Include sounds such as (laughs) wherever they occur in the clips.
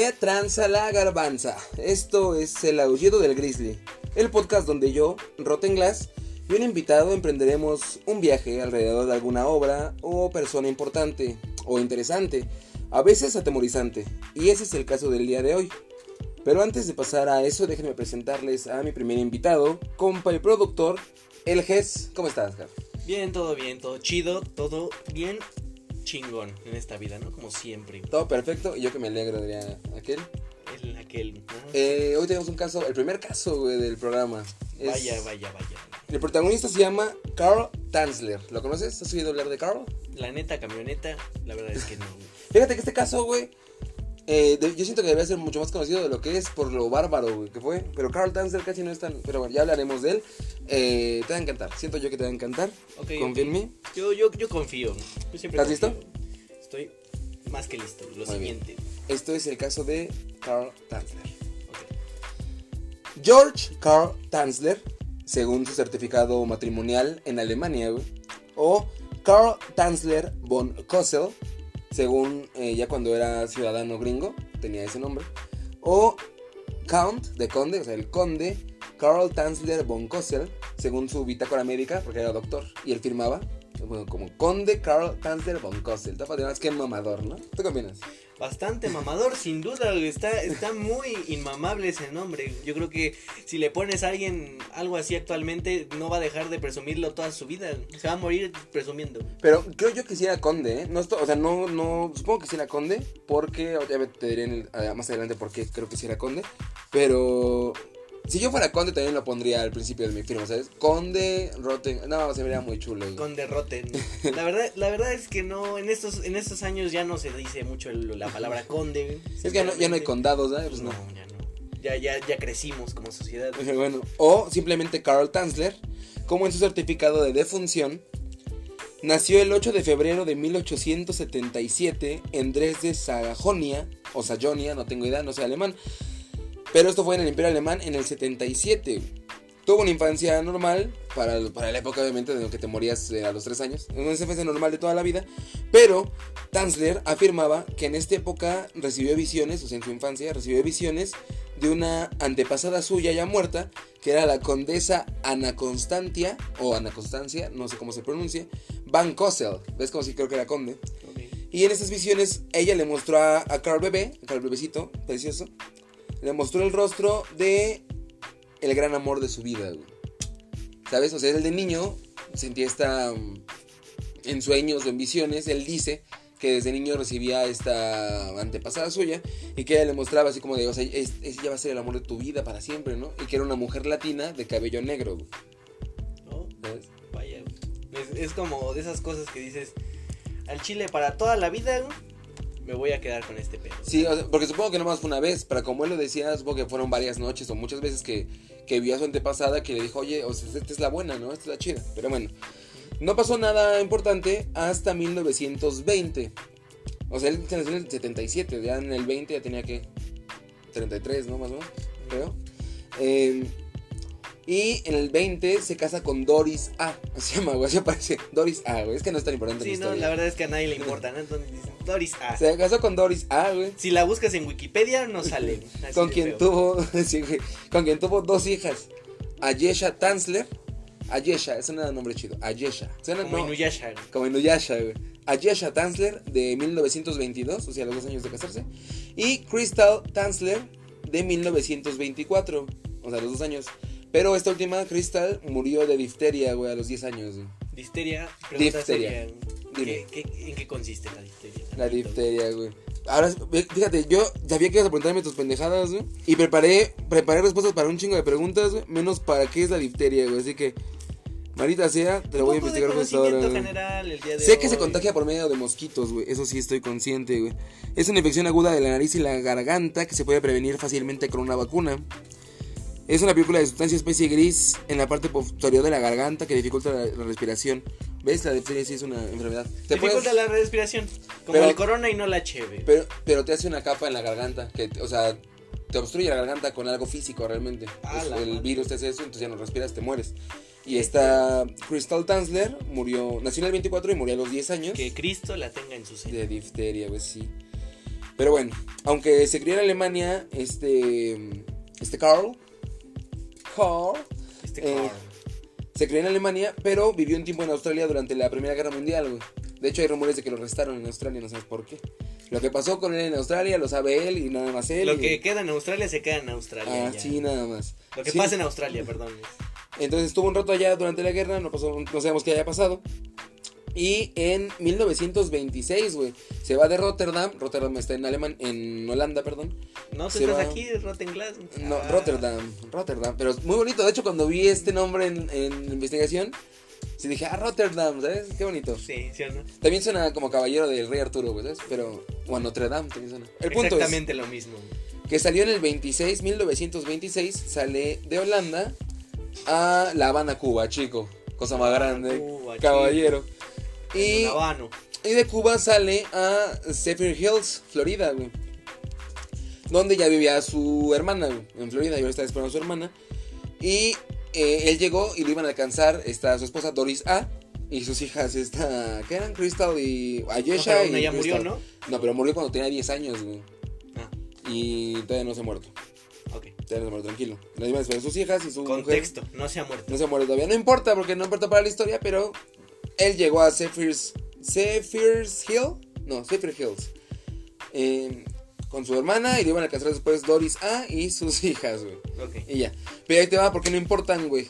¿Qué tranza la garbanza? Esto es El Aullido del Grizzly, el podcast donde yo, Rotten Glass, y un invitado emprenderemos un viaje alrededor de alguna obra o persona importante o interesante, a veces atemorizante, y ese es el caso del día de hoy. Pero antes de pasar a eso, déjenme presentarles a mi primer invitado, compa y productor, El Ges. ¿Cómo estás, Ger? Bien, todo bien, todo chido, todo bien chingón en esta vida, ¿no? Como siempre. Todo perfecto, y yo que me alegro, diría aquel. El, aquel. Eh, hoy tenemos un caso, el primer caso, güey, del programa. Es- Vaya, vaya, vaya. El protagonista se llama Carl Tanzler. ¿Lo conoces? ¿Has oído hablar de Carl? La neta camioneta, la verdad es que no. Fíjate que este caso, güey, eh, de- yo siento que debería ser mucho más conocido de lo que es por lo bárbaro, güey, que fue. Pero Carl Tanzler casi no es tan... Pero bueno, ya hablaremos de él. Eh, te va a encantar. Siento yo que te va a encantar. Ok, Confía en mí. Yo, yo, yo confío. Yo siempre ¿Estás listo? Estoy más que listo. Lo Muy bien. siguiente. Esto es el caso de Carl Tanzler. George Carl Tanzler, según su certificado matrimonial en Alemania, güey, o Carl Tanzler von Kossel, según eh, ya cuando era ciudadano gringo, tenía ese nombre, o Count de conde, o sea, el conde Carl Tanzler von Kossel, según su bitácora médica, porque era doctor, y él firmaba bueno, como conde Carl Tanzler von Kossel. Está padre, más que mamador, ¿no? ¿Tú qué opinas? Bastante mamador, sin duda. Está, está muy inmamable ese nombre. Yo creo que si le pones a alguien algo así actualmente, no va a dejar de presumirlo toda su vida. Se va a morir presumiendo. Pero creo yo que sí era conde, ¿eh? No, o sea, no, no, supongo que sí era conde, porque, ya te diré ah, más adelante por qué creo que sí era conde, pero si yo fuera conde también lo pondría al principio de mi firma, ¿sabes? Conde, Rotten, no, se vería muy chulo. güey. Con derroten. (laughs) La verdad, la verdad es que no, en estos, en estos años ya no se dice mucho el- la palabra conde. (laughs) Es que ya no, ya no hay condados, ¿sabes? Pues no, no. ya no. Ya, ya, ya crecimos como sociedad. (laughs) Bueno, o simplemente Carl Tanzler, como en su certificado de defunción, nació el 8 de febrero de 1877 en Dresde, Sajonia, o Sajonia, no tengo idea, no sé alemán, pero esto fue en el Imperio Alemán en el 77. Tuvo una infancia normal, para, para la época obviamente de lo que te morías eh, a los 3 años, una infancia normal de toda la vida, pero Tanzler afirmaba que en esta época recibió visiones, o sea, en su infancia recibió visiones de una antepasada suya ya muerta, que era la condesa Ana Constantia, o Ana Constancia, no sé cómo se pronuncia, Van Kossel, ¿ves como si creo que era conde? Y en esas visiones ella le mostró a, a Carl Bebé, a Carl Bebecito, precioso, le mostró el rostro de el gran amor de su vida, güey. ¿Sabes? O sea, él de niño sentía esta... mm, En sueños o en visiones, él dice que desde niño recibía esta antepasada suya y que ella le mostraba así como de, o sea, es- ella va a ser el amor de tu vida para siempre, ¿no? Y que era una mujer latina de cabello negro, güey. ¿No? ¿sabes? Vaya. Es, es como de esas cosas que dices, al chile para toda la vida, güey, me voy a quedar con este pedo. Sí, porque supongo que no más fue una vez, pero como él lo decía, supongo que fueron varias noches o muchas veces que, que vio a su antepasada que le dijo, oye, o sea, esta es la buena, ¿no? Esta es la chida. Pero bueno, no pasó nada importante hasta 1920. O sea, él se nació en el 77, ya en el 20 ya tenía que 33, ¿no? Más o menos, creo. Eh, y en el 20 se casa con Doris A. Se llama, güey, así aparece. Doris A, güey. Es que no es tan importante Sí, la no, historia. la verdad es que a nadie le importa, ¿no? Entonces dicen, Doris A. Se casó con Doris A, güey. Si la buscas en Wikipedia, no sale. con quien feo. tuvo (laughs) sí, güey, con quien tuvo dos hijas Ayesha Tanzler Ayesha es un nombre chido Ayesha Suena- Como no, Inuyasha. güey. como Inuyasha güey Ayesha Tanzler de 1922 o sea los dos años de casarse y Crystal Tanzler de 1924 o sea los dos años pero esta última Crystal murió de difteria güey a los 10 años güey. Difteria. Difteria. ¿qué- qué- en qué consiste la difteria? La difteria, güey. Ahora, fíjate, yo sabía que ibas a preguntarme tus pendejadas, güey. Y preparé, preparé respuestas para un chingo de preguntas, güey. Menos para qué es la difteria, güey. Así que, marita sea, te lo voy a investigar justo ahora, general el día de Sé que se hoy. contagia por medio de mosquitos, güey. Eso sí estoy consciente, güey. Es una infección aguda de la nariz y la garganta que se puede prevenir fácilmente con una vacuna. Es una película de sustancia especie gris en la parte posterior de la garganta que dificulta la, la respiración. ¿Ves? La difteria sí es una enfermedad. Te Dificulta puedes- la respiración. Como Pero- el corona y no la cheve. Pero, pero te hace una capa en la garganta, que, o sea, te obstruye la garganta con algo físico realmente. Ah, Es- la el madre. virus te hace eso, entonces ya no respiras, te mueres. Y esta Crystal Tanzler murió, nació en el 24 y murió a los 10 años Que Cristo la tenga en su seno. de difteria, pues sí. Pero bueno, aunque se crió en Alemania, este. Este Carl. Carl. Este Eh. Se crió en Alemania, pero vivió un tiempo en Australia durante la Primera Guerra Mundial, güey. De hecho, hay rumores de que lo arrestaron en Australia, no sabes por qué. Lo que pasó con él en Australia lo sabe él y nada más él. Lo y- que queda en Australia se queda en Australia. Ah, ya. sí, nada más. Lo que Sí. pasa en Australia, perdón. Entonces estuvo un rato allá durante la guerra, no, pasó, no sabemos qué haya pasado. Y en 1926, güey, se va de Rotterdam. Rotterdam está en Alemán, en Holanda, perdón. No, tú Se estás va- aquí, Rotten Glass. No, Ah, Rotterdam, Rotterdam. Pero es muy bonito. De hecho, cuando vi este nombre en, en investigación, sí dije, ah, Rotterdam, ¿sabes? Qué bonito. Sí, sí o no. También suena como caballero del rey Arturo, güey, ¿sabes? Pero, o a Notre Dame también suena. El punto es Exactamente lo mismo. que salió en el 26, 1926, sale de Holanda a La Habana, Cuba, chico. Cosa más grande, Cuba, caballero. Y, de Cuba sale a Zephyr Hills, Florida, güey. Donde ya vivía su hermana, güey, en Florida, y ahora está esperando a su hermana. Y eh, él llegó y lo iban a alcanzar esta, su esposa Doris A. Y sus hijas, esta, ¿qué eran? Crystal y No, Ayesha. pero y ya murió. ¿no? No, pero murió cuando tenía 10 años, güey. Ah, Y todavía no se ha muerto. ok. Todavía no se ha muerto, tranquilo. La iban a esperar sus hijas y su mujer. Contexto, no se ha muerto. No se muere todavía. No importa, porque no importa para la historia, pero él llegó a Zephyr's, Zephyr's Hill. No, Zephyr Hills. Eh, con su hermana y le iban a alcanzar después Doris A y sus (laughs) hijas, güey. Ok. Y ya. Pero ahí te va, porque no importan, güey.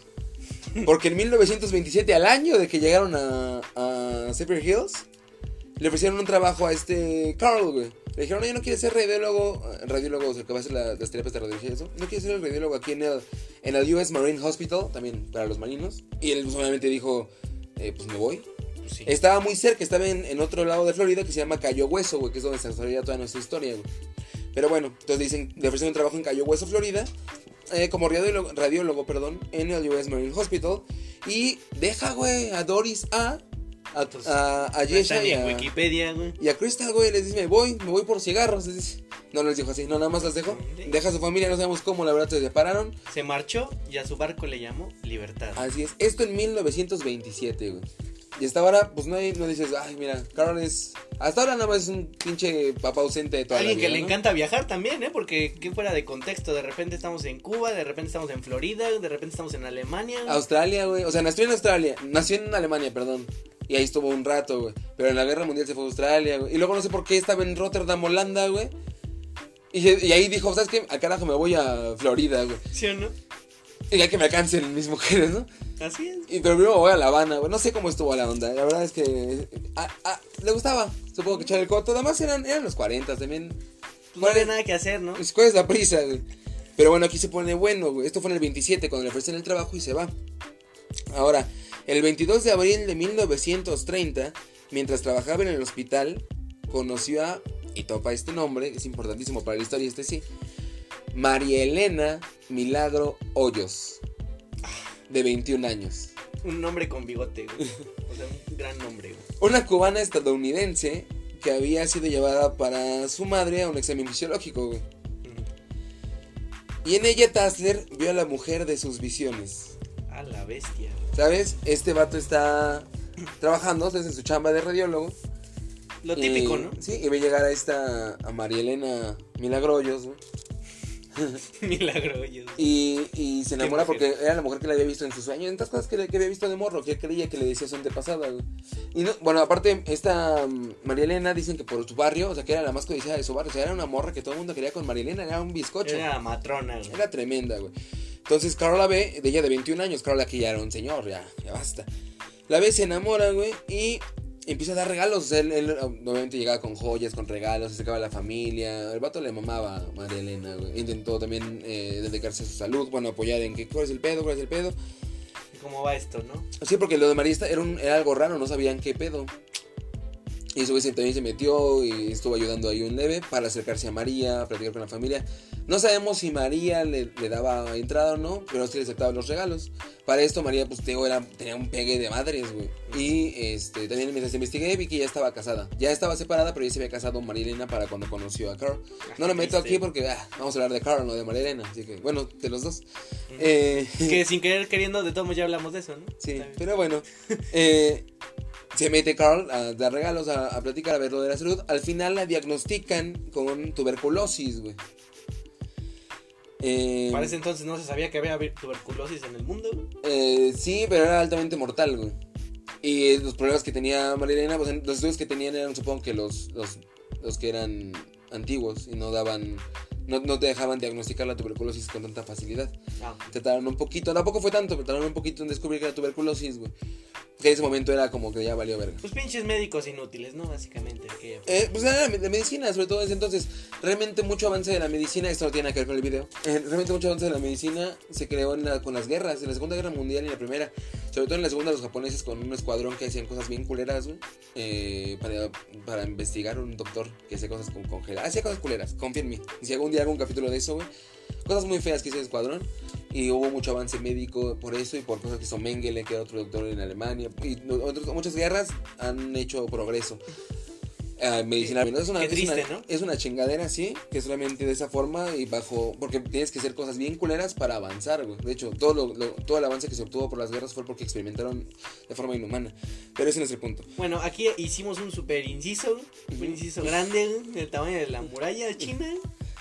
Porque en 1927, al año de que llegaron a, a Zephyr Hills, le ofrecieron un trabajo a este Carl, güey. Le dijeron, oye, ¿no quieres ser radiólogo? Radiólogo, o sea, que va a hacer la- las terapias de radiología y eso. ¿No quieres ser el radiólogo aquí en el, en el US Marine Hospital? También para los marinos. Y él pues, obviamente dijo, eh, pues me voy. Pues sí. Estaba muy cerca, estaba en, en otro lado de Florida que se llama Cayo Hueso, güey, que es donde se desarrolla toda nuestra historia, güey. Pero bueno, entonces dicen, le ofrecieron un trabajo en Cayo Hueso, Florida, eh, como radiólogo, radiólogo, perdón, en el US Marine Hospital. Y deja, güey, a Doris A, a, Pues, a, a Yesha ni y a, Wikipedia, güey. y a Crystal, güey, les dice, me voy, me voy por cigarros. les dice. No les dijo así, no, nada más las dejó. Sí. Deja a su familia, no sabemos cómo, la verdad se separaron. Se marchó y a su barco le llamó Libertad. Así es, esto en 1927, güey. Y hasta ahora, pues no, hay, no dices, ay, mira, Carol es. Hasta ahora nada más es un pinche papá ausente de toda Alguien la que vida, le ¿no? encanta viajar también, ¿eh? Porque qué fuera de contexto. De repente estamos en Cuba, de repente estamos en Florida, de repente estamos en Alemania. Australia, güey. O sea, nació en Australia. Nació en Alemania, perdón. Y ahí estuvo un rato, güey. Pero en la guerra mundial se fue a Australia, güey. Y luego no sé por qué estaba en Rotterdam, Holanda, güey. Y, y ahí dijo, ¿sabes qué? Al carajo me voy a Florida, güey. ¿Sí o no? Y ya que me alcancen mis mujeres, ¿no? Así es. Y pero primero me voy a La Habana, güey. No sé cómo estuvo la onda. La verdad es que. ah, ah, le gustaba. Supongo que echar el coto. Además eran, eran los 40 también. Pues no había nada que hacer, ¿no? Pues, ¿Cuál es la prisa, güey? Pero bueno, aquí se pone bueno, güey. Esto fue en el 27 cuando le ofrecen el trabajo y se va. Ahora, el 22 de abril de 1930, mientras trabajaba en el hospital, conoció a, y topa este nombre, es importantísimo para la historia, este sí, María Elena Milagro Hoyos, de 21 años. Un nombre con bigote, güey. O sea, un gran nombre, güey. Una cubana estadounidense que había sido llevada para su madre a un examen fisiológico, güey. Y en ella Tassler vio a la mujer de sus visiones. A la bestia. ¿Sabes? Este vato está trabajando. En su chamba de radiólogo. Lo típico, Y- ¿no? Sí, y ve llegar a esta, a María Elena Milagroyos, güey. (laughs) Milagro. Y, y se enamora porque era la mujer que le había visto en sus sueños. En cosas que, que había visto de morro, que creía que le decía su antepasada, güey. Y no, bueno, aparte, esta mm, María Elena dicen que por su barrio, o sea, que era la más codiciada de su barrio. O sea, era una morra que todo el mundo quería con María Elena, era un bizcocho. Era matrona, güey. Era tremenda, güey. Entonces, Carol la ve, de ella de 21 años, Carol aquí ya era un señor, ya, ya basta. La ve, se enamora, güey, y empieza a dar regalos. Él, él, obviamente llegaba con joyas, con regalos, se sacaba a la familia. El vato le mamaba a María Elena, güey. Intentó también eh, dedicarse a su salud, bueno, apoyar en que, ¿cuál es el pedo? ¿Cuál es el pedo? ¿Cómo va esto, no? Sí, porque lo de María esta- era, un- era algo raro, no sabían qué pedo. Y su vez también se metió y estuvo ayudando ahí un leve para acercarse a María, platicar con la familia. No sabemos si María le, le daba entrada o no, pero sí le aceptaba los regalos. Para esto María, pues te digo, era, tenía un pegue de madres, güey. Y este, también mientras investigué vi que ya estaba casada. Ya estaba separada, pero ya se había casado María Elena para cuando conoció a Carl. No lo meto aquí porque ah, vamos a hablar de Carl, no de María Elena. Así que, bueno, de los dos. Eh, Que sin querer queriendo, de todos modos ya hablamos de eso, ¿no? Sí, pero bueno. eh, Se mete Carl a dar regalos, a, a platicar, a ver lo de la salud. Al final la diagnostican con tuberculosis, güey. Eh, Para ese entonces no se sabía que había tuberculosis en el mundo. eh, sí, pero era altamente mortal, güey. Y los problemas que tenía Marilena, pues los estudios que tenían eran, supongo que los, los, los que eran antiguos y no daban, no, no te dejaban diagnosticar la tuberculosis con tanta facilidad. Ah, Te tardaron un poquito, tampoco fue tanto, pero tardaron un poquito en descubrir que era tuberculosis, güey. Que en ese momento era como que ya valió verga. pues pinches médicos inútiles, ¿no? Básicamente. Que... Eh, pues era de medicina, sobre todo desde entonces. Realmente mucho avance de la medicina, esto no tiene nada que ver con el video. eh, realmente mucho avance de la medicina se creó en la- con las guerras, en la Segunda Guerra Mundial y en la Primera. Sobre todo en la Segunda los japoneses con un escuadrón que hacían cosas bien culeras, güey. eh, para, para investigar un doctor que hacía cosas con congelar. Hacía cosas culeras, confía en mí. Si algún día hago un capítulo de eso, güey. Cosas muy feas que hizo el escuadrón. Y hubo mucho avance médico por eso y por cosas que hizo Mengele, que era otro doctor en Alemania. Y otros- muchas guerras han hecho progreso. Ah, medicinalmente. Es una, Qué es triste, una- ¿no? es una chingadera, sí, que solamente de esa forma y bajo. Porque tienes que hacer cosas bien culeras para avanzar, güey. De hecho, todo, lo- lo- todo el avance que se obtuvo por las guerras fue porque experimentaron de forma inhumana. Pero ese no es el punto. Bueno, aquí hicimos un super inciso, un inciso grande, del tamaño de la muralla china.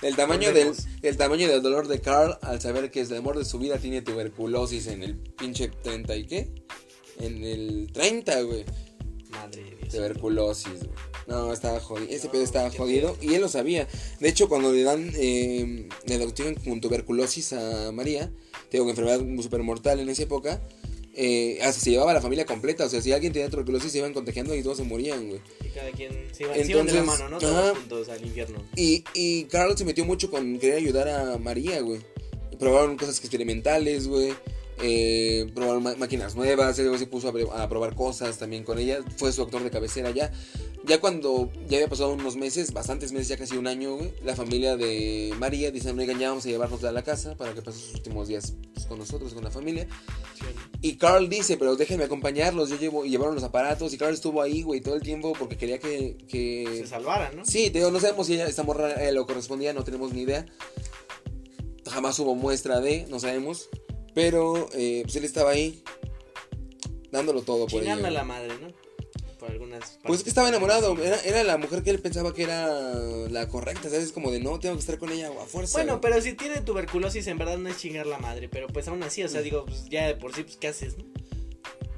El tamaño, del, el tamaño del dolor de Carl al saber que el amor de su vida tiene tuberculosis en el pinche 30 y qué? En el 30, güey. Madre de Dios. Tuberculosis, güey. No, estaba jodido. Ese No, pedo estaba jodido y él lo sabía. De hecho, cuando le dan, eh, le diagnostican con tuberculosis a María, tengo que enfermedad súper mortal en esa época, eh, hasta se llevaba a la familia completa. O sea, si alguien tenía tuberculosis se iban contagiando y todos se morían, güey. Y cada quien se iban, se iban de la mano, ¿no? Todos ajá. juntos al infierno. Y, y Carl se metió mucho con querer ayudar a María, güey. Probaron cosas experimentales, güey. Eh, probaron ma- máquinas nuevas. Se puso a, probar cosas también con ella. Fue su actor de cabecera ya. Ya cuando ya había pasado unos meses, bastantes meses, ya casi un año, güey. La familia de María dice: Oigan, ya vamos a llevarnos a la casa para que pase sus últimos días pues, con nosotros, con la familia. Y Carl dice, pero déjenme acompañarlos, yo llevo, y llevaron los aparatos, y Carl estuvo ahí, güey, todo el tiempo porque quería que... que... Se salvaran, ¿no? Sí, te digo, no sabemos si ella, esta morra eh, lo correspondía, no tenemos ni idea. Jamás hubo muestra de, no sabemos. Pero, eh, pues él estaba ahí, dándolo todo por ella. A la madre, ¿no? Por algunas Pues es que estaba enamorado, era, era la mujer que él pensaba que era la correcta, ¿sabes? Como de no, tengo que estar con ella a fuerza. Bueno, pero si tiene tuberculosis, en verdad no es chingar la madre. Pero pues aún así, o sea, digo, pues ya de por sí, pues ¿qué haces, no?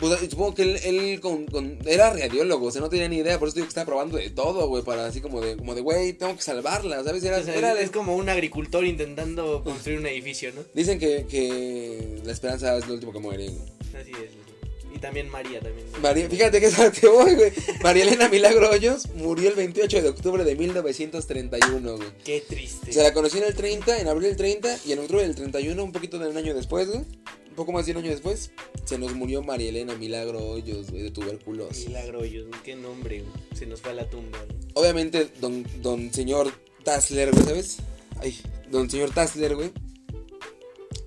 Pues supongo que él, él con, con- era radiólogo, o sea, no tenía ni idea, por eso digo que estaba probando de todo, güey, para así como de, como de, güey, tengo que salvarla, ¿sabes? Era, O sea, era- es como un agricultor intentando construir un edificio, ¿no? Dicen que, que la esperanza es lo último que muere. güey. Así es. Y también María también. María, fíjate que es que voy, güey. María Elena Milagro Hoyos murió el 28 de octubre de 1931, güey. Qué triste. Se la conocí en el 30, en abril del 30 y en octubre del 31, un poquito de un año después, güey. Un poco más de un año después, se nos murió María Elena Milagro Hoyos, güey, de tuberculosis. Milagroyos, qué nombre, güey. se nos fue a la tumba. ¿no? Obviamente, don, don señor Tassler, güey, ¿sabes? Ay, don señor Tassler, güey.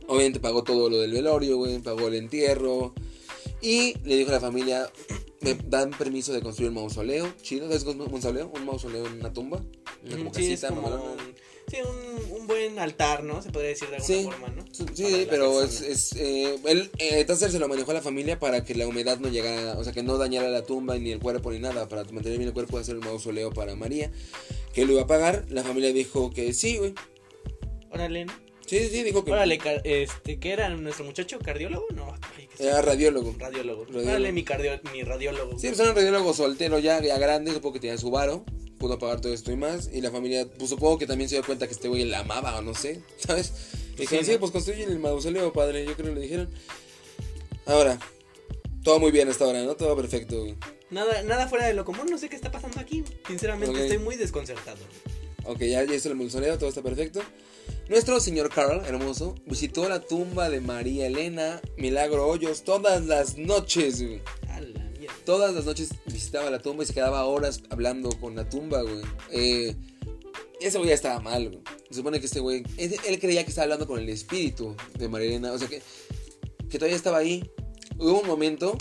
Obviamente pagó todo lo del velorio, güey, pagó el entierro. Y le dijo a la familia, me dan permiso de construir un mausoleo. Chido, ¿sabes es un mausoleo? Un mausoleo en una tumba. Una como sí, es casita, como mamalona. un, sí, un, un buen altar, ¿no? Se podría decir de alguna Sí, forma, ¿no? Sí, pero es, es eh, él, eh, Tassler se lo manejó a la familia para que la humedad no llegara, o sea, que no dañara la tumba ni el cuerpo ni nada, para mantener bien el cuerpo, hacer un mausoleo para María, que lo iba a pagar. La familia dijo que sí, güey. Órale. Sí, sí, dijo que Órale, este, ¿qué era nuestro muchacho? ¿Cardiólogo? No, ay, que era radiólogo. Radiólogo. Radiólogo. Órale, mi, cardio, mi radiólogo. Sí, pues era un radiólogo soltero ya, ya grande, supongo que tenía su varo, pudo pagar todo esto y más, y la familia, pues supongo que también se dio cuenta que este güey la amaba o no sé, (laughs) ¿sabes? Y dijeron, Sí, sí, pues construyen el mausoleo, padre, yo creo que le dijeron. Ahora, todo muy bien hasta ahora, ¿no? Todo perfecto, güey. Nada, nada fuera de lo común, no sé qué está pasando aquí. Sinceramente, estoy muy desconcertado. Ok, ya, ya hizo el mausoleo, todo está perfecto. Nuestro señor Carl, hermoso, visitó la tumba de María Elena Milagro Hoyos todas las noches, güey. A la mierda. Todas las noches visitaba la tumba y se quedaba horas hablando con la tumba, güey. Eh, ese güey ya estaba mal, güey. Se supone que este güey, él, él creía que estaba hablando con el espíritu de María Elena, o sea que, que todavía estaba ahí. Hubo un momento,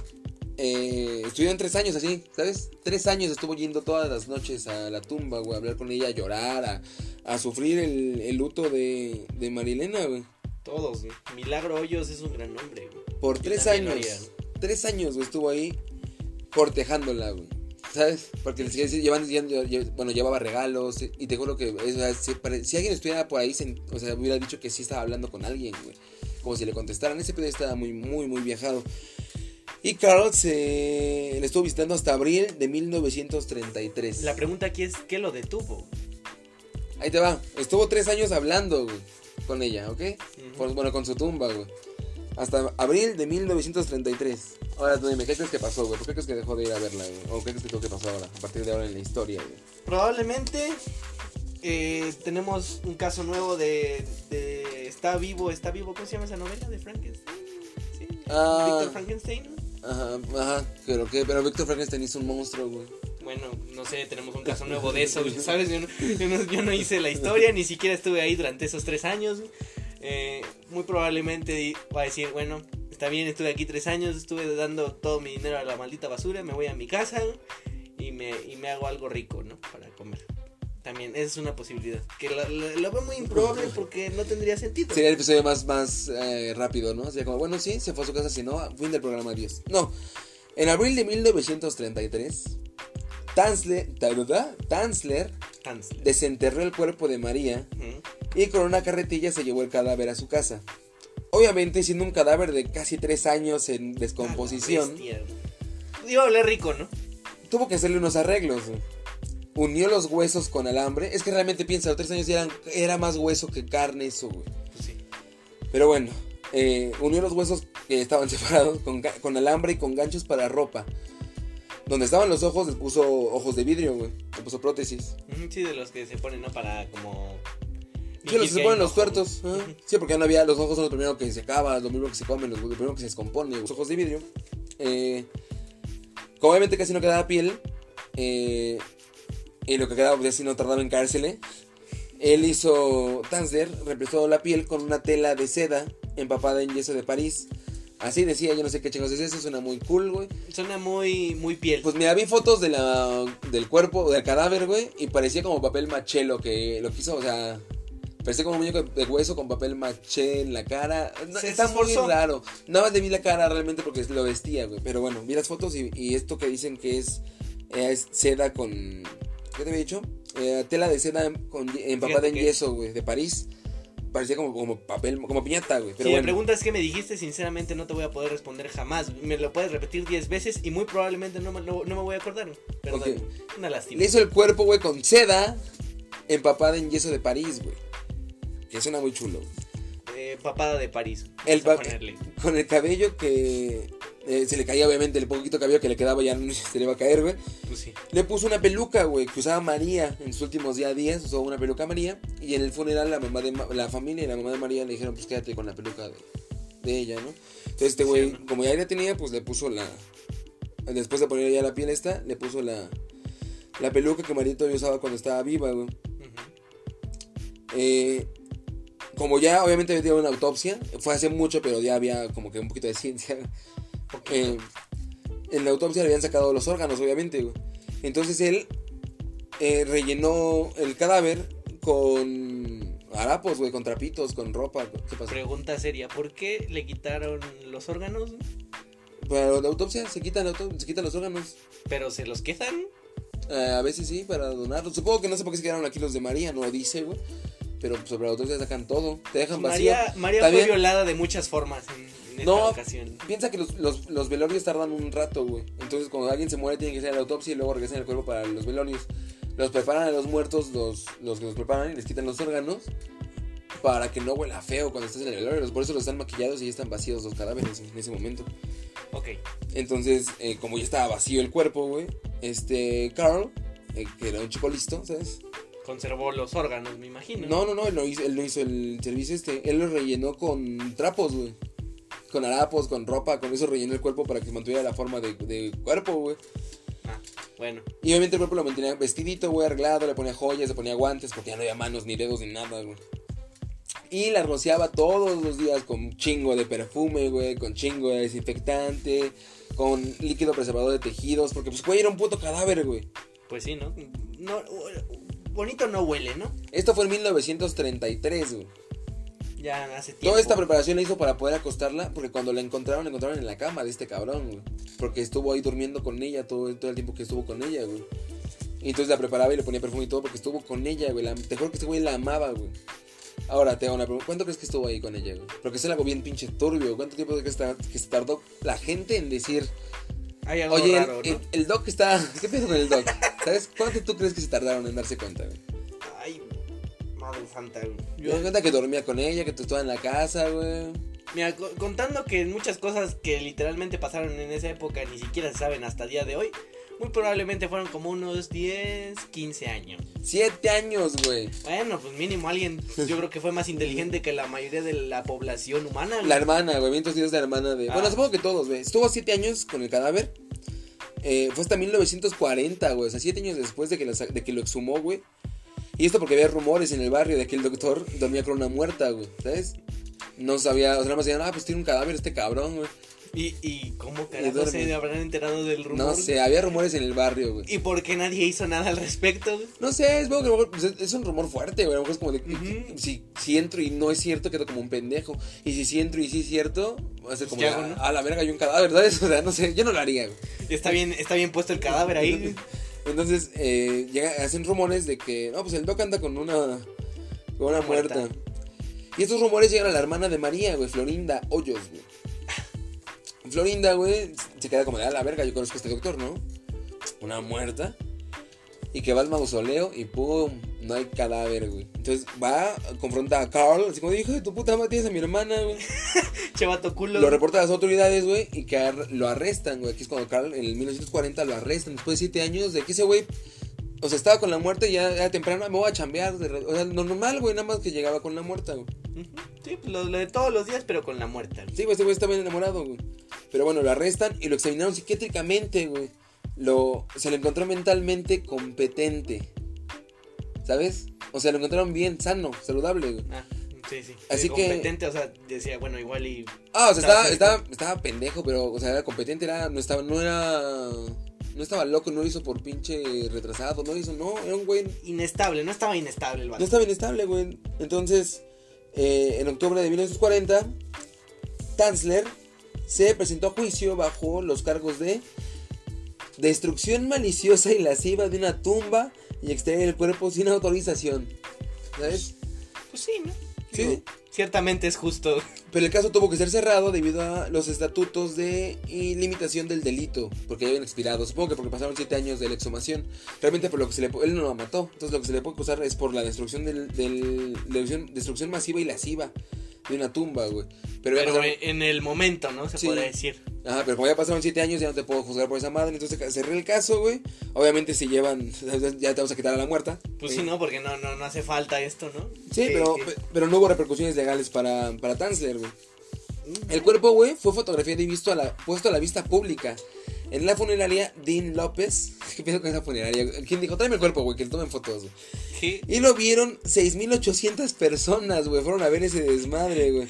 eh, estuvieron tres años así, ¿sabes? Tres años estuvo yendo todas las noches a la tumba, güey, a hablar con ella, a llorar, a, a sufrir el, el luto de, de María Elena, güey. Todos, güey. Milagro Hoyos es un gran nombre, güey. Por tres también lo años. haría. Tres años güey, estuvo ahí. cortejándola, güey. ¿Sabes? Porque le seguía llevando, llevando- lle- bueno, llevaba regalos y te juro que o sea, si, si alguien estuviera por ahí, se- o sea, hubiera dicho que sí estaba hablando con alguien, güey. Como si le contestaran. Ese pedo estaba muy, muy, muy viajado. Y Carl se le estuvo visitando hasta abril de 1933. La pregunta aquí es, ¿qué lo detuvo? Ahí te va. Estuvo tres años hablando, güey, con ella, ¿ok? Ujú. Por- bueno, con su tumba, güey. Hasta abril de 1933. Ahora, tú dime, ¿qué crees que pasó, güey? ¿Por qué crees que dejó de ir a verla, güey? ¿O qué crees que tuvo que pasó ahora? A partir de ahora en la historia, güey. Probablemente eh, tenemos un caso nuevo de, de Está vivo, está vivo, ¿cómo se llama esa novela de Frankenstein? ¿Sí? Ah. Víctor Frankenstein. Ajá, ajá, pero qué, pero Víctor Frankenstein hizo un monstruo, güey. Bueno, no sé, tenemos un caso nuevo de eso, ¿sabes? Yo no, yo no- yo no hice la historia, ni siquiera estuve ahí durante esos tres años. Eh, muy probablemente va a decir, bueno, está bien, estuve aquí tres años, estuve dando todo mi dinero a la maldita basura, me voy a mi casa y me, y me hago algo rico, ¿no? Para comer. También, esa es una posibilidad. Que la- la- lo veo muy improbable porque no tendría sentido. Sería el episodio más, más eh, rápido, ¿no? Sería como, bueno, sí, se fue a su casa, si no, fin del programa 10. No, en abril de 1933, Tanzler, ¿verdad? Tanzler Hansler. desenterró el cuerpo de María y con una carretilla se llevó el cadáver a su casa. Obviamente, siendo un cadáver de casi tres años en descomposición, Bestia. Iba a hablar rico, ¿no? tuvo que hacerle unos arreglos. Unió los huesos con alambre. Es que realmente piensa, los tres años eran, era más hueso que carne eso, güey. Pues sí. Pero bueno, eh, unió los huesos que estaban (laughs) separados con, con alambre y con ganchos para ropa. Donde estaban los ojos, les puso ojos de vidrio, güey. Le puso prótesis. Sí, de los que se ponen, ¿no? Para como... Sí, los que se ponen los tuertos. ah. Sí, porque no había, los ojos son lo primero que se acaba, lo primero que se come, lo primero que se descompone. Los ojos de vidrio. Eh, como obviamente casi no quedaba piel, eh, y lo que quedaba pues así no tardaba en cárcel, él hizo, Tanzler reemplazó la piel con una tela de seda empapada en yeso de París. Así decía, yo no sé qué chingos es eso, suena muy cool, güey. Suena muy, muy piel. Pues mira, vi fotos de la, del cuerpo, del cadáver, güey, y parecía como papel maché lo que lo quiso, o sea, parecía como un muñeco de hueso con papel maché en la cara. No, Se está muy raro. Nada más le vi la cara realmente porque lo vestía, güey. Pero bueno, vi las fotos y, y esto que dicen que es, eh, es seda con. ¿Qué te había dicho? Eh, tela de seda con, empapada Fíjate en que- yeso, güey, de París. Parecía como, como papel, como piñata, güey. Pero si me bueno. preguntas qué me dijiste, sinceramente no te voy a poder responder jamás. Me lo puedes repetir 10 veces y muy probablemente no me, no, no me voy a acordar. Perdón, una lástima. Le hizo el cuerpo, güey, con seda empapada en yeso de París, güey. Que suena muy chulo. Eh, papada de París. El. (laughs) Con el cabello que eh, se le caía, obviamente, el poquito cabello que le quedaba ya no (laughs) se le iba a caer, güey. Pues sí. Le puso una peluca, güey, que usaba María en sus últimos ya días. Usó una peluca María. Y en el funeral, la mamá de Ma- la familia y la mamá de María le dijeron, pues quédate con la peluca de, de ella, ¿no? Entonces, este güey, Sí, ¿no? como ya la tenía, pues le puso la. Después de poner ya la piel esta, le puso la. La peluca que María todavía usaba cuando estaba viva, güey. Eh, como ya obviamente había tenido una autopsia, fue hace mucho, pero ya había como que un poquito de ciencia. Eh, en la autopsia le habían sacado los órganos, obviamente, güey. Entonces él eh, rellenó el cadáver con harapos, güey, con trapitos, con ropa. ¿Qué pasó? Pregunta seria, ¿por qué le quitaron los órganos? Para la autopsia se quitan, auto- se quitan los órganos. Pero se los quedan. Eh, a veces sí, para donarlos. Supongo que no sé por qué se quedaron aquí los de María, no dice, güey. Pero sobre la autopsia sacan todo. Te dejan vacío. María, fue violada de muchas formas en, en esta No. ocasión. Piensa que los, los, los velorios tardan un rato, güey. Entonces, cuando alguien se muere, tiene que hacer la autopsia y luego regresan el cuerpo para los velorios. Los preparan a los muertos, los, los que los preparan y les quitan los órganos para que no huela feo cuando estás en el velorio. Por eso los están maquillados y ya están vacíos los cadáveres en ese momento. Ok. Entonces, eh, como ya estaba vacío el cuerpo, güey, este Carl, eh, que era un chico listo, ¿sabes? Conservó los órganos, me imagino. No, no, no, él no hizo, él no hizo el servicio este. Él lo rellenó con trapos, güey. Con harapos, con ropa, con eso rellenó el cuerpo para que mantuviera la forma de, de cuerpo, güey. Ah, bueno. Y obviamente el cuerpo lo mantenía vestidito, güey, arreglado, le ponía joyas, le ponía guantes, porque ya no había manos, ni dedos, ni nada, güey. Y la rociaba todos los días con chingo de perfume, güey, con chingo de desinfectante, con líquido preservador de tejidos, porque pues, güey, era un puto cadáver, güey. Pues sí, ¿no? no bonito no huele, ¿no? Esto fue en 1933, güey. Ya hace tiempo. Toda esta preparación la hizo para poder acostarla, porque cuando la encontraron, la encontraron en la cama de este cabrón, güey. Porque estuvo ahí durmiendo con ella todo, todo el tiempo que estuvo con ella, güey. Y entonces la preparaba y le ponía perfume y todo porque estuvo con ella, güey. La- te juro que este güey la amaba, güey. Ahora te hago una pregunta. ¿Cuánto crees que estuvo ahí con ella, güey? Porque es algo bien pinche turbio. ¿Cuánto tiempo crees que, se tardó la gente en decir, Hay algo oye, el- raro, el, ¿no? el doc está. ¿Qué pedo con el doc? ¿Sabes? ¿Cuánto tú crees que se tardaron en darse cuenta, güey? Santa, güey. Yo me cuenta que dormía con ella, que tú estabas en la casa, güey. Mira, co- contando que muchas cosas que literalmente pasaron en esa época ni siquiera se saben hasta el día de hoy, muy probablemente fueron como unos 10, 15 años. Siete años, güey. Bueno, pues mínimo alguien, yo creo que fue más inteligente que la mayoría de la población humana. güey. La hermana, güey, tosidos de la hermana de... Ah. Bueno, supongo que todos, güey. Estuvo siete años con el cadáver. Eh, fue hasta 1940, güey. O sea, siete años después de que, lo, de que lo exhumó, güey. Y esto porque había rumores en el barrio de que el doctor dormía con una muerta, güey. ¿Sabes? No sabía, o sea, nada más decían, ah, pues tiene un cadáver este cabrón, güey. ¿Y, y cómo carajo se habrán enterado del rumor? No sé, había rumores en el barrio, güey. ¿Y por qué nadie hizo nada al respecto? güey? No sé, es, bueno, que mejor, pues, es- un rumor fuerte, güey. A lo mejor es como de Ujú. si, si entro y no es cierto, quedo como un pendejo. Y si sí entro y sí es cierto, va a ser como, ¿Qué de, hago, no? ah, a la verga hay un cadáver, (laughs) ¿sabes? O sea, no sé, yo no lo haría, güey. Está bien, está bien puesto el cadáver ahí. güey. Entonces, eh, llega, hacen rumores de que, no, pues el Doc anda con una, con una muerta. Muerta. Y estos rumores llegan a la hermana de María, güey, Florinda Hoyos, güey. Florinda, güey, se queda como de, a la verga, yo conozco a este doctor, ¿no? Una muerta. Y que va al mausoleo y pum, no hay cadáver, güey. Entonces va, confronta a Carl, así como, hijo de tu puta madre, tienes a mi hermana, güey. (laughs) Chevato culo. Lo reporta a las autoridades, güey, y que ar- lo arrestan, güey. Aquí es cuando Carl, en el 1940, lo arrestan después de siete años de que ese güey, o sea, estaba con la muerte y ya era temprano, me voy a chambear. o sea, lo normal, güey, nada más que llegaba con la muerta, güey. Sí, pues lo, lo de todos los días, pero con la muerta. güey. Sí, güey, ese güey estaba bien enamorado, güey. Pero bueno, lo arrestan y lo examinaron psiquiátricamente, güey. Lo, se lo encontró mentalmente competente. ¿Sabes? O sea, lo encontraron bien, sano, saludable, güey. Ah, sí, sí. Así Eh, que- Competente, o sea, decía, bueno, igual y. Ah, o sea, Estaba estaba, estaba pendejo, pero, o sea, era competente, era, no estaba, no era, no estaba loco, no lo hizo por pinche retrasado, no lo hizo, no, era un güey, Inestable, no estaba inestable el vato. no estaba inestable, güey. Entonces, eh, en octubre de 1940, Tanzler se presentó a juicio bajo los cargos de destrucción maliciosa y lasciva de una tumba y extraer el cuerpo sin autorización. ¿Sabes? Pues sí, ¿no? Sí. Digo, Ciertamente es justo. Pero el caso tuvo que ser cerrado debido a los estatutos de limitación del delito, porque ya habían expirado. Supongo que porque pasaron siete años de la exhumación. Realmente por lo que se le él no lo mató. Entonces lo que se le puede acusar es por la destrucción del, del- destrucción, destrucción masiva y lasciva de una tumba, güey. Pero, ya Pero pasaron- en el momento, ¿no? Se Sí. podría decir. Ajá, pero como ya pasaron siete años, ya no te puedo juzgar por esa madre. Entonces cerré el caso, güey. Obviamente si llevan, (laughs) ya te vamos a quitar a la muerta. Pues Eh, sí, ¿no? Porque no, no, no hace falta esto, ¿no? Sí, pero, pero no hubo repercusiones legales para, para Tanzler, güey. El cuerpo, güey, fue fotografiado y visto a la, puesto a la vista pública. En la funeraria Dean López. (laughs) ¿Qué pedo con esa funeraria? ¿Quién dijo? Tráeme el cuerpo, güey, que le tomen fotos, güey. ¿Qué? Y lo vieron 6.800 personas, güey. Fueron a ver ese desmadre, güey.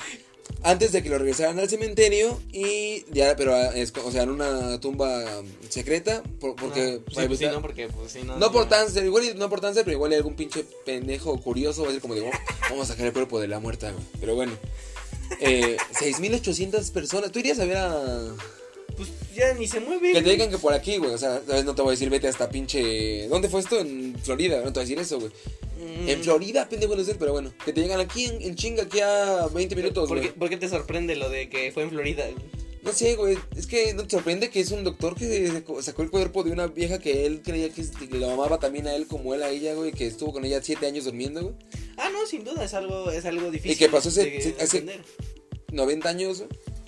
Antes de que lo regresaran al cementerio y ya, pero ah, es, o sea, en una tumba um, secreta, por- porque... Ah, sí, pues sí, ¿no? Porque, pues sí, no. no por no. Tanzer, igual no por Tanzer, pero igual hay algún pinche pendejo curioso va a ser como de, "Oh, vamos a sacar el cuerpo de la muerta, güey. Pero bueno. Eh, 6.800 personas. ¿Tú irías a ver a...? Pues ya ni se mueve. Que te digan que por aquí, güey. O sea, ¿sabes? no te voy a decir vete hasta pinche... ¿Dónde fue esto? En Florida. No te voy a decir eso, güey. Mm, En Florida, pendejo, no sé, pero bueno. Que te llegan aquí en, en chinga, aquí a 20 minutos, ¿Por güey. qué, por qué te sorprende lo de que fue en Florida? No sé, güey. Es que no te sorprende que es un doctor que sacó el cuerpo de una vieja que él creía que, que lo amaba también a él como él a ella, güey. Que estuvo con ella 7 años durmiendo, güey. Ah, no, sin duda, es algo, es algo difícil. ¿Y qué pasó ese- de hace- entender. 90 años.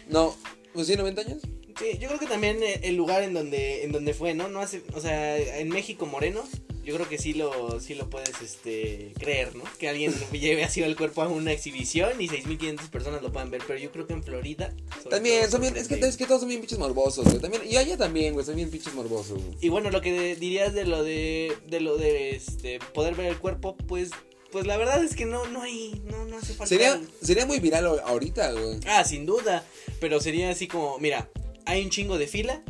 No, pues sí, 90 años. Sí, yo creo que también eh, el lugar en donde, en donde fue, ¿no? No hace, o sea, en México Moreno, yo creo que sí lo, sí lo puedes, este, creer, ¿no? Que alguien (laughs) lleve así el cuerpo a una exhibición y 6.500 personas lo puedan ver, pero yo creo que en Florida. También, son bien, es que, es que todos son bien pinches morbosos, güey. También, y allá también, güey, son bien pinches morbosos, güey. Y bueno, lo que dirías de lo de, de lo de, este, poder ver el cuerpo, pues, pues la verdad es que no, no hay, no, no hace falta. Sería, sería muy viral ahor- ahorita, güey. Ah, sin duda. Pero sería así como, mira, hay un chingo de fila.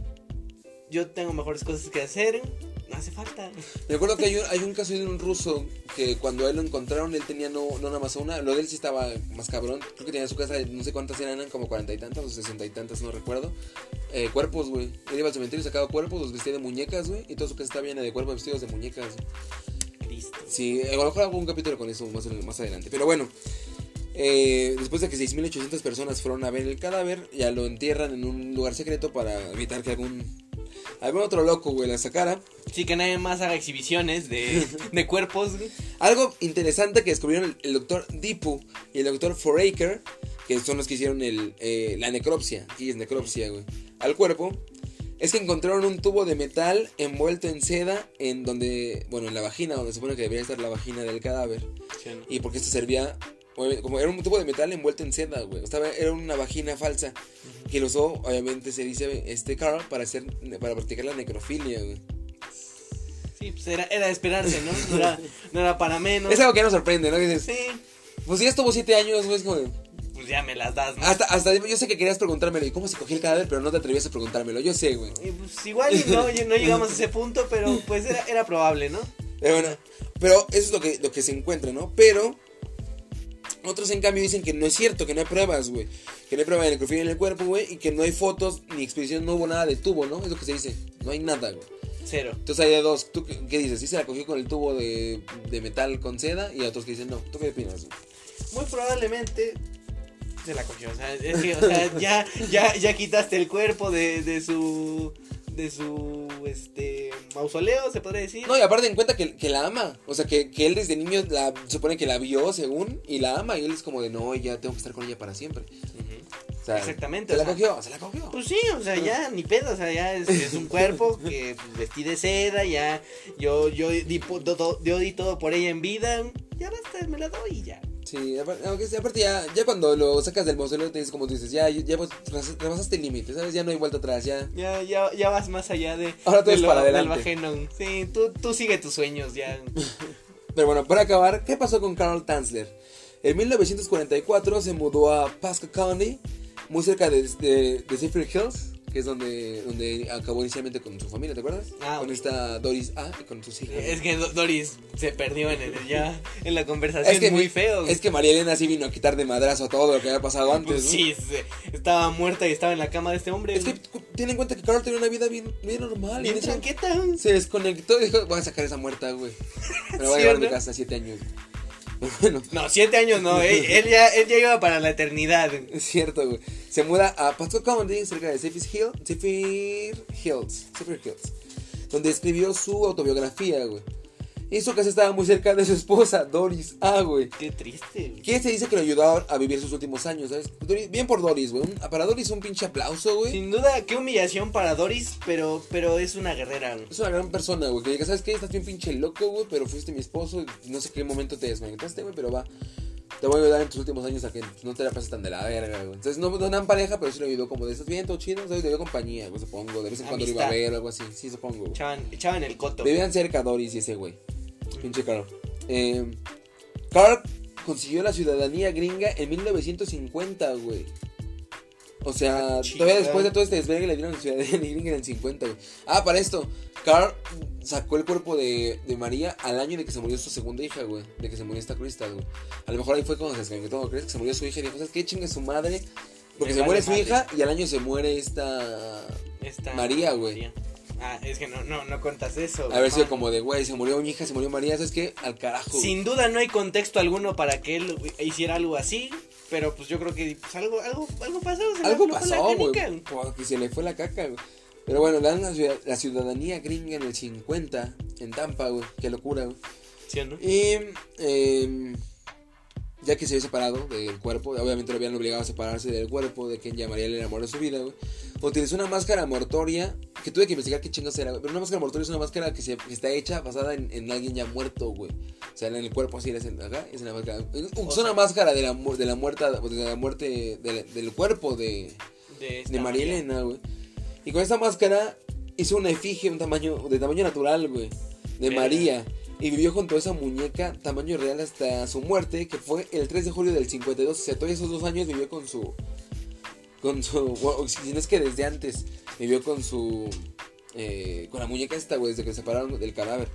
Yo tengo mejores cosas que hacer. No hace falta. Me acuerdo que hay un, hay un caso de un ruso que cuando a él lo encontraron, él tenía no, no nada más una. Lo de él sí estaba más cabrón. Creo que tenía en su casa, no sé cuántas eran, como cuarenta y tantas o sesenta y tantas, no recuerdo. Eh, cuerpos, güey. Él iba al cementerio y sacaba cuerpos, los vestía de muñecas, güey. Y toda su casa estaba llena de cuerpos vestidos de muñecas. Cristo. Sí, a lo mejor hago un capítulo con eso más, más adelante. Pero bueno, eh, después de que 6.800 personas fueron a ver el cadáver, ya lo entierran en un lugar secreto para evitar que algún, algún otro loco, güey, la sacara. Sí, que nadie más haga exhibiciones de, (laughs) de cuerpos. güey. Algo interesante que descubrieron el, el doctor Dipu y el doctor Foraker, que son los que hicieron el, eh, la necropsia, aquí es necropsia, güey, al cuerpo, es que encontraron un tubo de metal envuelto en seda en donde, bueno, en la vagina, donde se supone que debería estar la vagina del cadáver. Y porque esto servía, como era un tubo de metal envuelto en seda, güey. O sea, era una vagina falsa que lo usó, obviamente, se dice este Carl para hacer, para practicar la necrofilia, güey. Sí, pues era, era de esperarse, ¿no? No era, no era para menos. Es algo que nos sorprende, ¿no? Que dices, Sí, pues si ya estuvo siete años, güey, como pues ya me las das, ¿no? Hasta, hasta yo sé que querías preguntármelo, ¿y cómo se cogió el cadáver? Pero no te atrevías a preguntármelo, yo sé, güey. Y pues igual y no, no llegamos a ese punto, pero pues era, era probable, ¿no? Pero bueno, pero eso es lo que, lo que se encuentra, ¿no? Pero otros en cambio dicen que no es cierto, que no hay pruebas, güey. Que no hay prueba de necrofilia en el cuerpo, güey, y que no hay fotos ni expedición, no hubo nada de tubo, ¿no? Es lo que se dice, no hay nada, güey. Cero. Entonces hay de dos, ¿tú qué, qué dices? ¿Sí se la cogió con el tubo de, de metal con seda? Y otros que dicen, no, ¿tú qué opinas? güey? Muy probablemente se la cogió. O sea, es que, o sea, ya, ya, ya quitaste el cuerpo de, de su. De su. este. mausoleo, se podría decir. No, y aparte en cuenta que, que la ama. O sea, que, que él desde niño la, se supone que la vio, según, y la ama. Y él es como de, no, ya tengo que estar con ella para siempre. Ujú. O sea, Exactamente, Se la sea, cogió, se la cogió. Pues sí, o sea, ya ni pedo, o sea, ya es, es un cuerpo (laughs) que pues, vestí de seda, ya yo yo di, do- yo di todo por ella en vida, ya basta, me la doy y ya. Sí, aunque sí, aparte ya, ya cuando lo sacas del mausoleo te dices como dices, ya, ya pues, rebas- rebasaste el límite, ¿sabes? Ya no hay vuelta atrás, ya. Ya, ya, ya vas más allá de, Ahora tú de eres para del adelante. Sí, tú, tú sigue tus sueños ya. (laughs) Pero bueno, para acabar, ¿qué pasó con Carl Tanzler? En 1944 se mudó a Pasco County, muy cerca de, de, de Hills, que es donde, donde acabó inicialmente con su familia, ¿te acuerdas? Ah, con esta Doris A y con sus hijas. Es que Do- Doris se perdió en el, ya en la conversación Es que, muy mi- feo. es que María Elena sí vino a quitar de madrazo todo lo que había pasado antes. Pues ¿no? sí, estaba muerta y estaba en la cama de este hombre. Es que ten en cuenta que Carl tenía una vida bien, bien normal. y bien en ese- tranqueta. Se desconectó y dijo, voy a sacar esa muerta, güey. Me la voy a llevar a mi casa siete años. Bueno, No, siete años no, él, (laughs) él ya, él ya iba para la eternidad. es cierto, güey. Se muda a Pasco County, cerca de Zephyr Hill, Zephyr Hills, Zephyr Hills, donde escribió su autobiografía, güey. Su casa estaba muy cerca de su esposa, Doris A, güey. Qué triste. güey. Que se dice que lo ayudó a, vivir sus últimos años, ¿sabes? Doris- bien por Doris, güey. Para Doris un pinche aplauso, güey. Sin duda, qué humillación para Doris, pero, pero es una guerrera. güey. Es una gran persona, güey. Que diga, ¿sabes qué? Estás bien pinche loco, güey. Pero fuiste mi esposo. Y no sé qué momento te desconectaste, güey. Pero va. Te voy a ayudar en tus últimos años a que no te la pases tan de la verga, güey. Entonces, no, no eran pareja, pero sí lo ayudó como de estás bien, todo chido, ¿sabes? Le dio compañía, güey, supongo. De vez en cuando lo iba a ver o algo así. Sí, supongo. Echaban, echaban el coto. Vivían cerca Doris y ese güey. Pinche Carl. Eh, Carl consiguió la ciudadanía gringa en 1950, güey. O sea, todavía después de todo este desvergue le dieron la ciudadanía gringa en el 50, güey. Ah, para esto, Carl sacó el cuerpo de, de María al año de que se murió su segunda hija, güey. De que se murió esta Crystal, güey. A lo mejor ahí fue cuando se desconectó, ¿crees? Que se murió su hija y dijo, ¿sabes qué? Chingue su madre. Porque Me se vale muere su hija y al año se muere esta... Esta- María, güey. Ah, es que no, no, no cuentas eso. Haber sido como de, güey, se murió mi hija, se murió María, ¿sabes qué? Al carajo. Sin duda no hay contexto alguno para que él hiciera algo así, pero pues yo creo que pues, algo, algo, algo pasó. se Algo pasó, güey. Porque se le fue la caca, güey. Pero bueno, le dan la, la ciudadanía gringa en el 50, en Tampa, güey. Qué locura, güey. ¿Sí no? Y eh, ya que se había separado del cuerpo, obviamente lo habían obligado a separarse del cuerpo de quien llamaría el amor de su vida, güey. Utilizó una máscara mortoria, que tuve que investigar qué chingos era, güey. Pero una máscara mortoria es una máscara que, se, que está hecha basada en, en alguien ya muerto, güey. O sea, en el cuerpo así, es en- acá, es en la máscara. Usó una máscara de la, mu- de la muerta, de la muerte, de la- del cuerpo de, De, de María Elena, güey. Y con esa máscara hizo una efigie un tamaño, de tamaño natural, güey. De. María. Y vivió junto a esa muñeca tamaño real hasta su muerte, que fue el 3 de julio del 52. O sea, todos esos dos años vivió con su... Con su... bueno, si no es que desde antes vivió con su... eh, con la muñeca esta, güey, desde que se separaron del cadáver.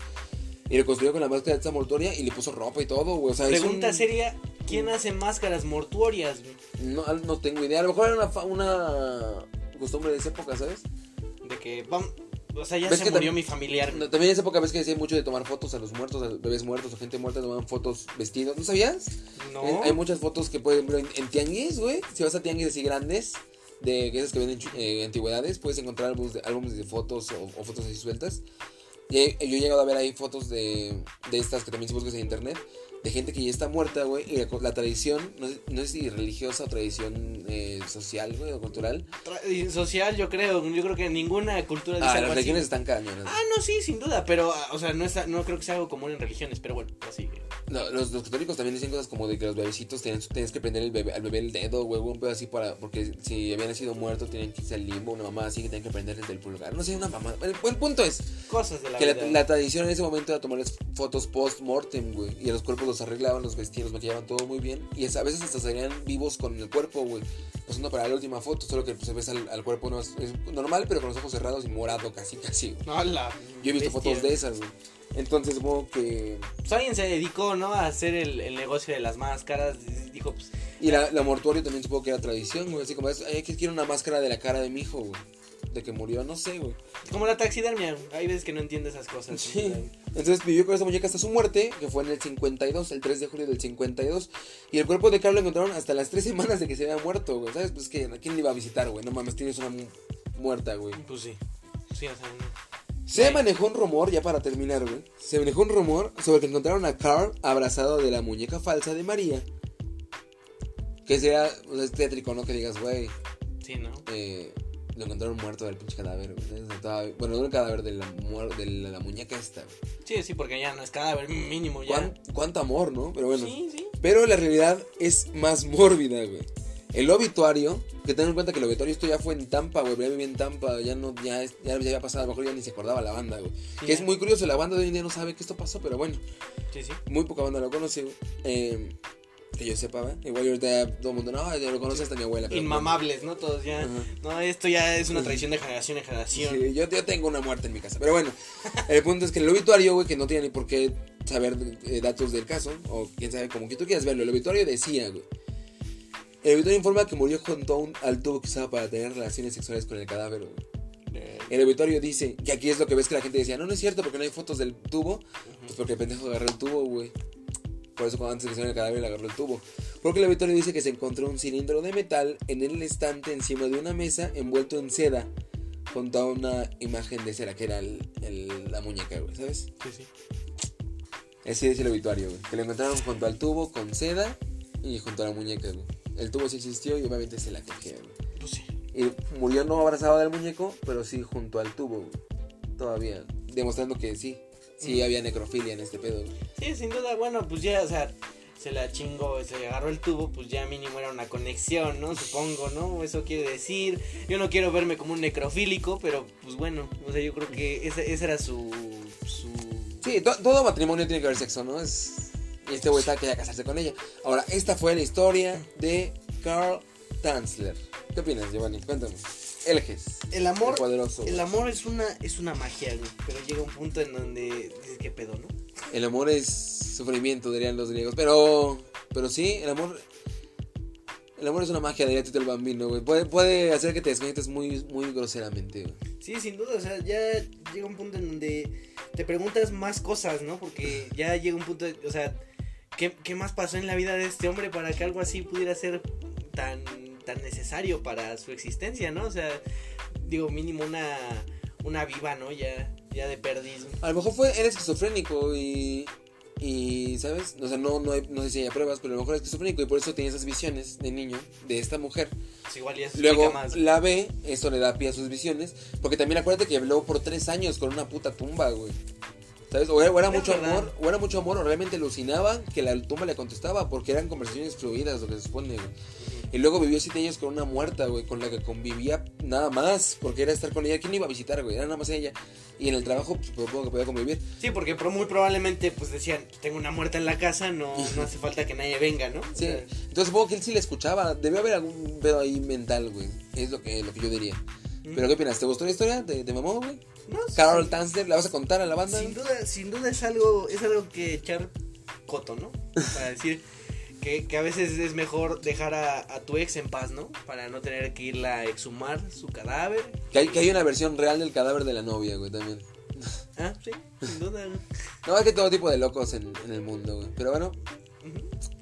Y reconstruyó con la máscara de esta mortuoria y le puso ropa y todo, güey. O sea, es Pregunta un- seria, ¿quién hace máscaras mortuorias? güey? No, no tengo idea. A lo mejor era una, una costumbre de esa época, ¿sabes? De que, vamos, o sea, ya ¿Ves se que murió tam- mi familiar. No, también en esa época ves que decían mucho de tomar fotos a los muertos, a bebés muertos o gente muerta, tomaban fotos vestidos. ¿No sabías? No. Eh, Hay muchas fotos que pueden ver en, en tianguis, güey. Si vas a tianguis así grandes, de esas que venden eh, antigüedades, puedes encontrar álbumes de, álbumes de fotos o, o fotos así sueltas. Y he- yo he llegado a ver ahí fotos de, de estas que también si buscas en internet, de gente que ya está muerta, güey. Y la, la tradición, no, no sé si religiosa o tradición eh, social, güey, o cultural. Tra- Social, yo creo. Yo creo que ninguna cultura dice Ah, algo las así. religiones están cañonas. Ah, no, sí, sin duda, pero, ah, o sea, no, está, no creo que sea algo común en religiones, pero bueno, así. No, los, los católicos también dicen cosas como de que los bebecitos tienen, tienes que prender el bebé, al bebé el dedo, güey, un pedo así para, porque si habían nacido muertos tienen que irse al limbo, una mamá así que tienen que prender desde el pulgar. No sé, una mamá. El, el punto es Cosas de la que la, vida. la tradición en ese momento era tomarles fotos post-mortem, güey, y a los cuerpos los arreglaban, los vestían, los maquillaban todo muy bien, y es- a veces hasta salían vivos con el cuerpo, güey, pasando para la última foto, solo que pues ves al, al cuerpo no es, es normal, pero con los ojos cerrados y morado casi, casi. Hola, Yo he visto bestia. fotos de esas, güey. Entonces supongo que Pues alguien se dedicó, ¿no? A hacer el, el negocio de las máscaras. y Dijo, pues, Y la, la mortuorio también supongo que era tradición, güey. Así como, es, ay, que quiero una máscara de la cara de mi hijo, güey. De que murió, no sé, güey. como la taxidermia. Hay veces que no entiendo esas cosas. Sí. Entonces vivió con esa muñeca hasta su muerte, que fue en el 52, el 3 de julio del 52. Y el cuerpo de Carl lo encontraron hasta las 3 semanas de que se había muerto, güey. ¿Sabes? Pues que, ¿a quién le iba a visitar, güey? No mames, tienes una mu- muerta, güey. Pues sí. Sí, o sea, no. Se Ay. manejó un rumor, ya para terminar, güey. Se manejó un rumor sobre que encontraron a Carl abrazado de la muñeca falsa de María. Que sea, o sea, es tétrico, ¿no? Que digas, güey, Sí, ¿no? eh, lo encontraron muerto del pinche cadáver, güey. Bueno, no el cadáver de la, muer- de la, la muñeca esta, güey. Sí, sí, porque ya no es cadáver mínimo, ya. ¿Cuán- ¿Cuánto amor, no? Pero bueno. Sí, sí. Pero la realidad es más mórbida, güey. El obituario, que ten en cuenta que el obituario esto ya fue en Tampa, güey, ya vivía en Tampa, ya no, ya, es- ya había pasado, a lo mejor ya ni se acordaba la banda, güey. Que es ya. muy curioso, la banda de hoy en día no sabe que esto pasó, pero bueno, Sí, sí. muy poca banda lo conoce, güey. Eh, que yo sepa, ¿verdad? Igual ahorita todo el mundo, no, ya lo conoce hasta mi abuela. pero- Inmamables, ¿no? Todos ya. No, esto ya es una tradición de generación en generación. Sí, yo, yo tengo una muerte en mi casa. Pero bueno, (laughs) el punto es que el obituario, güey, que no tiene ni por qué saber eh, datos del caso, o quién sabe, como que tú quieras verlo, el obituario decía, güey. El obituario informa que murió junto a un, al tubo que usaba para tener relaciones sexuales con el cadáver, güey. Eh, El obituario dice, que aquí es lo que ves que la gente decía, no, no es cierto porque no hay fotos del tubo, pues porque el pendejo agarró el tubo, güey. Por eso cuando antes de el cadáver le agarró el tubo. Porque el obituario dice que se encontró un cilindro de metal en el estante encima de una mesa envuelto en seda junto a una imagen de cera que era el- el- la muñeca, güey, ¿sabes? Sí, sí. Así dice el obituario, güey. Que lo encontraron junto al tubo con seda y junto a la muñeca, güey. El tubo sí existió y obviamente se la cogía, güey. Pues sí. Y murió no abrazado del muñeco, pero sí junto al tubo, güey. Todavía. Demostrando que sí. Sí había necrofilia en este pedo, güey. Sí, sin duda, bueno, pues ya, o sea, se la chingó, se agarró el tubo, pues ya mínimo era una conexión, ¿no? Supongo, ¿no? Eso quiere decir. Yo no quiero verme como un necrofílico, pero pues bueno, o sea, yo creo que ese, ese era su. su... Sí, to- todo matrimonio tiene que haber sexo, ¿no? Es... Y este güey está quería casarse con ella. Ahora, esta fue la historia de Carl Tanzler. ¿Qué opinas, Giovanni? Cuéntame. Elges. El amor. El poderoso. El amor es una, es una magia, güey. Pero llega un punto en donde ¿qué pedo, no? El amor es sufrimiento, dirían los griegos. Pero, pero sí, el amor. El amor es una magia, diría Tito el Bambino, güey. Puede, puede hacer que te desconectes muy, muy groseramente, güey. Sí, sin duda, o sea, ya llega un punto en donde te preguntas más cosas, ¿no? Porque ya llega un punto, de- o sea, ¿qué, qué más pasó en la vida de este hombre para que algo así pudiera ser tan, tan necesario para su existencia, ¿no? O sea, digo, mínimo una, una viva, ¿no? Ya, ya de perdiz. A lo mejor fue, era esquizofrénico y. Y, ¿sabes? O sea, no, no, hay, no sé si hay pruebas, pero a lo mejor es esquizofrénico y por eso tenía esas visiones de niño de esta mujer. Pues igual ya Luego más. la ve, esto le da pie a sus visiones. Porque también acuérdate que habló por tres años con una puta tumba, güey. ¿Sabes? O era, o era mucho verdad. amor, o era mucho amor, o realmente alucinaba que la tumba le contestaba, porque eran conversaciones fluidas, lo que se supone, güey. Y luego vivió siete años con una muerta, güey, con la que convivía nada más, porque era estar con ella. ¿Quién iba a visitar, güey? Era nada más ella. Y en el trabajo, pues supongo que podía convivir. Sí, porque pro- muy probablemente, pues decían, tengo una muerta en la casa, no, no hace falta que nadie venga, ¿no? O Sí. sea, Entonces supongo que él sí la escuchaba. Debió haber algún pedo ahí mental, güey. Es lo que, lo que yo diría. ¿Pero qué opinas? ¿Te gustó la historia? ¿Te, te mamó, güey? No, Carol sí. Tanzler, ¿la vas a contar a la banda? Sin duda, sin duda es algo, es algo que echar coto, ¿no? Para decir que, que a veces es mejor dejar a, a tu ex en paz, ¿no? Para no tener que irla a exhumar su cadáver. Que hay, que hay una versión real del cadáver de la novia, güey, también. (laughs) Ah, sí, sin duda. ¿no? Hay que todo tipo de locos en, en el mundo, güey. Pero bueno,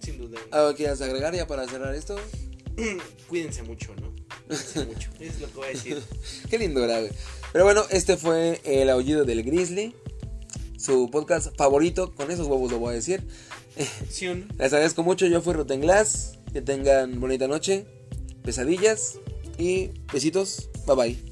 Sin duda. ¿algo quieras agregar ya para cerrar esto? (clears throat) Cuídense mucho, ¿no? Cuídense (laughs) mucho. Es lo que voy a decir. (laughs) Qué lindo era, güey. Pero bueno, este fue El Aullido del Grizzly. Su podcast favorito, con esos huevos lo voy a decir. (laughs) Les agradezco mucho, yo fui Rotten Glass. Que tengan bonita noche, pesadillas y besitos. Bye bye.